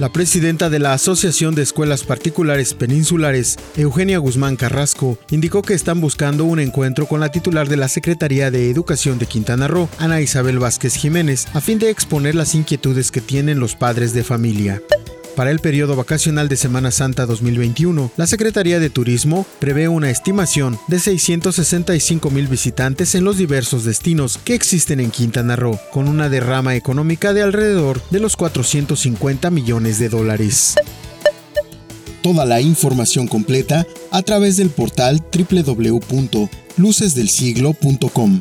La presidenta de la Asociación de Escuelas Particulares Peninsulares, Eugenia Guzmán Carrasco, indicó que están buscando un encuentro con la titular de la Secretaría de Educación de Quintana Roo, Ana Isabel Vázquez Jiménez, a fin de exponer las inquietudes que tienen los padres de familia. Para el periodo vacacional de Semana Santa 2021, la Secretaría de Turismo prevé una estimación de 665 mil visitantes en los diversos destinos que existen en Quintana Roo, con una derrama económica de alrededor de los 450 millones de dólares. Toda la información completa a través del portal www.lucesdelsiglo.com.